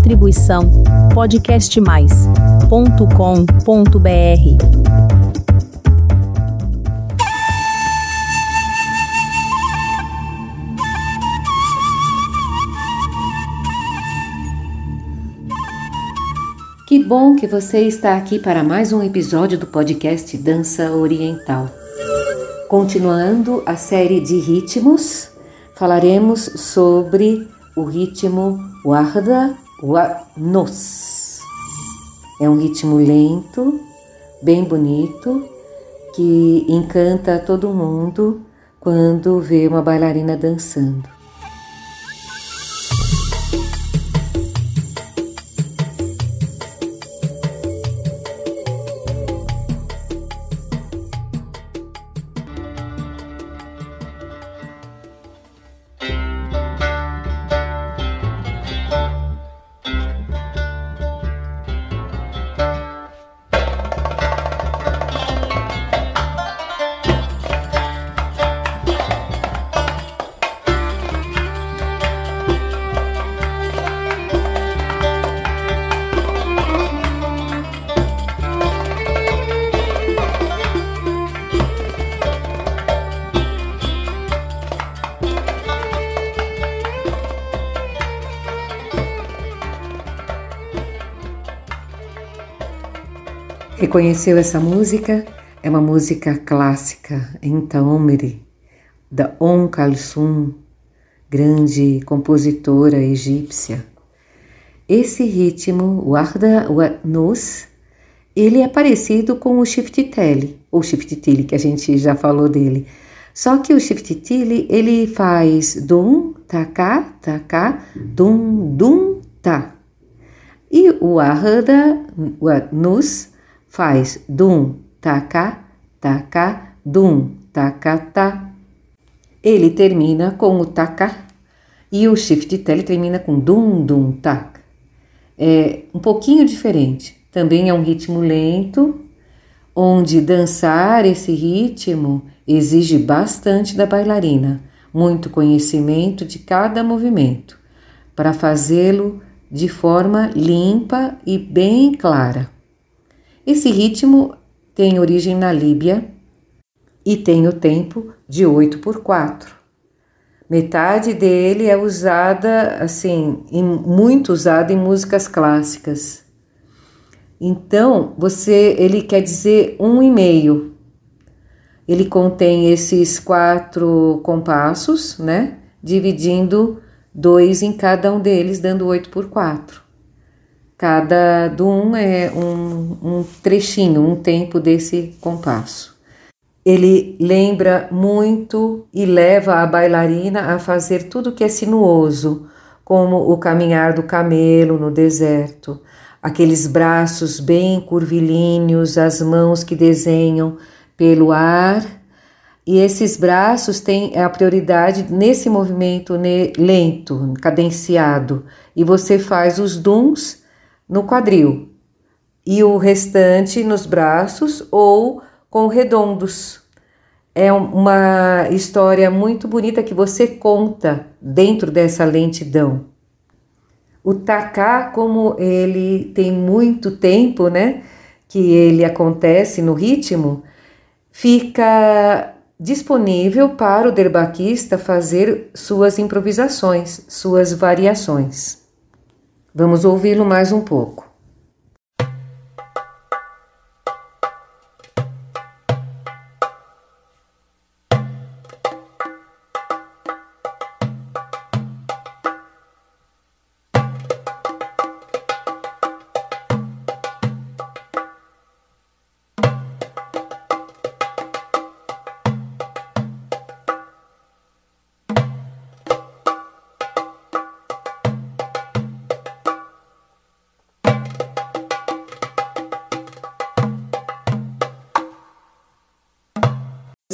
Distribuição podcastmais.com.br. Que bom que você está aqui para mais um episódio do podcast Dança Oriental. Continuando a série de ritmos, falaremos sobre o ritmo Warda wa Nos. É um ritmo lento, bem bonito, que encanta todo mundo quando vê uma bailarina dançando. Reconheceu essa música? É uma música clássica em Taomri, da Om Kalsum, grande compositora egípcia. Esse ritmo, o Arda Nus, ele é parecido com o Shiftitele, ou Shiftitili, que a gente já falou dele. Só que o Shiftitili, ele faz dum, taká, taká, dum, dum, tá. E o Arda Nus faz dum, taca, taca, dum, taca, tá. Ele termina com o taca e o shift tele termina com dum, dum, tac. É um pouquinho diferente. Também é um ritmo lento, onde dançar esse ritmo exige bastante da bailarina, muito conhecimento de cada movimento, para fazê-lo de forma limpa e bem clara. Esse ritmo tem origem na Líbia e tem o tempo de 8 por 4. Metade dele é usada, assim, em, muito usada em músicas clássicas. Então, você, ele quer dizer um e meio. Ele contém esses quatro compassos, né? Dividindo dois em cada um deles, dando 8 por 4. Cada do um é um, um trechinho, um tempo desse compasso. Ele lembra muito e leva a bailarina a fazer tudo que é sinuoso, como o caminhar do camelo no deserto, aqueles braços bem curvilíneos, as mãos que desenham pelo ar. E esses braços têm a prioridade nesse movimento lento, cadenciado. E você faz os duns no quadril e o restante nos braços ou com redondos. É uma história muito bonita que você conta dentro dessa lentidão. O tacá, como ele tem muito tempo, né, que ele acontece no ritmo, fica disponível para o derbaquista fazer suas improvisações, suas variações. Vamos ouvi-lo mais um pouco.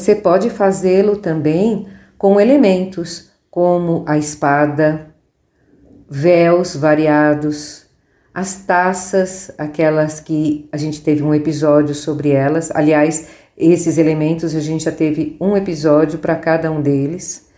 Você pode fazê-lo também com elementos como a espada, véus variados, as taças, aquelas que a gente teve um episódio sobre elas. Aliás, esses elementos a gente já teve um episódio para cada um deles.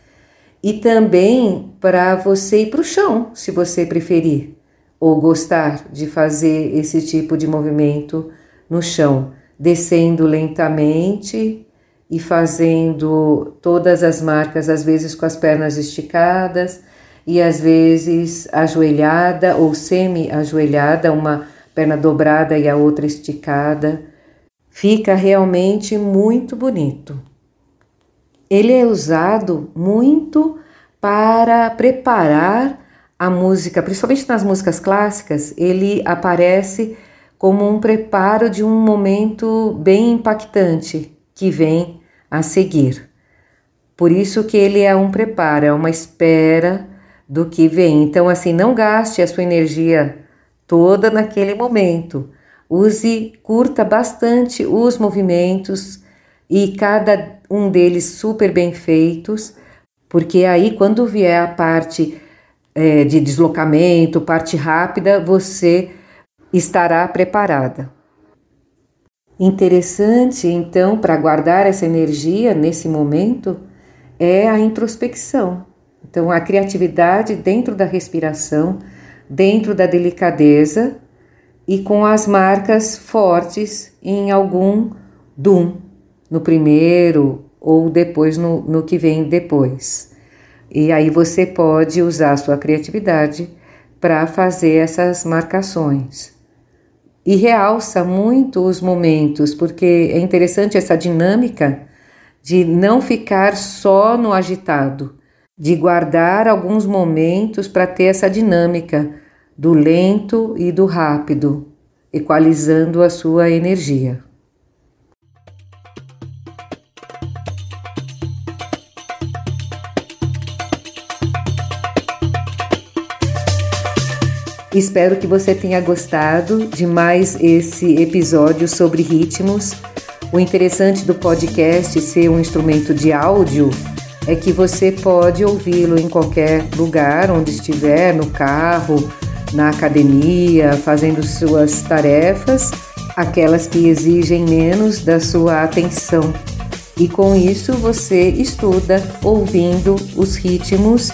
E também para você ir para o chão, se você preferir. ou gostar de fazer esse tipo de movimento no chão, descendo lentamente e fazendo todas as marcas, às vezes com as pernas esticadas e às vezes ajoelhada ou semi-ajoelhada, uma perna dobrada e a outra esticada. Fica realmente muito bonito. Ele é usado muito para preparar a música, principalmente nas músicas clássicas, ele aparece como um preparo de um momento bem impactante que vem a seguir. Por isso que ele é um preparo, é uma espera do que vem. Então, assim, não gaste a sua energia toda naquele momento. Use, curta bastante os movimentos e cada um deles super bem feitos, porque aí quando vier a parte é, de deslocamento, parte rápida, você estará preparada. Interessante, então, para guardar essa energia nesse momento é a introspecção. Então, a criatividade dentro da respiração, dentro da delicadeza e com as marcas fortes em algum dum, no primeiro ou depois no, no que vem depois. E aí você pode usar a sua criatividade para fazer essas marcações. E realça muito os momentos, porque é interessante essa dinâmica de não ficar só no agitado, de guardar alguns momentos para ter essa dinâmica do lento e do rápido, equalizando a sua energia. Espero que você tenha gostado de mais esse episódio sobre ritmos. O interessante do podcast ser um instrumento de áudio é que você pode ouvi-lo em qualquer lugar onde estiver, no carro, na academia, fazendo suas tarefas, aquelas que exigem menos da sua atenção. E com isso você estuda ouvindo os ritmos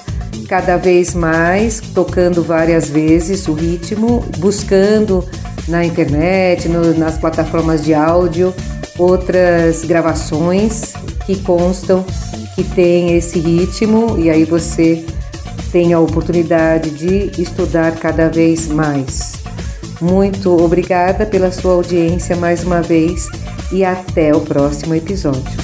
cada vez mais, tocando várias vezes o ritmo, buscando na internet, no, nas plataformas de áudio, outras gravações que constam que tem esse ritmo e aí você tem a oportunidade de estudar cada vez mais. Muito obrigada pela sua audiência mais uma vez e até o próximo episódio.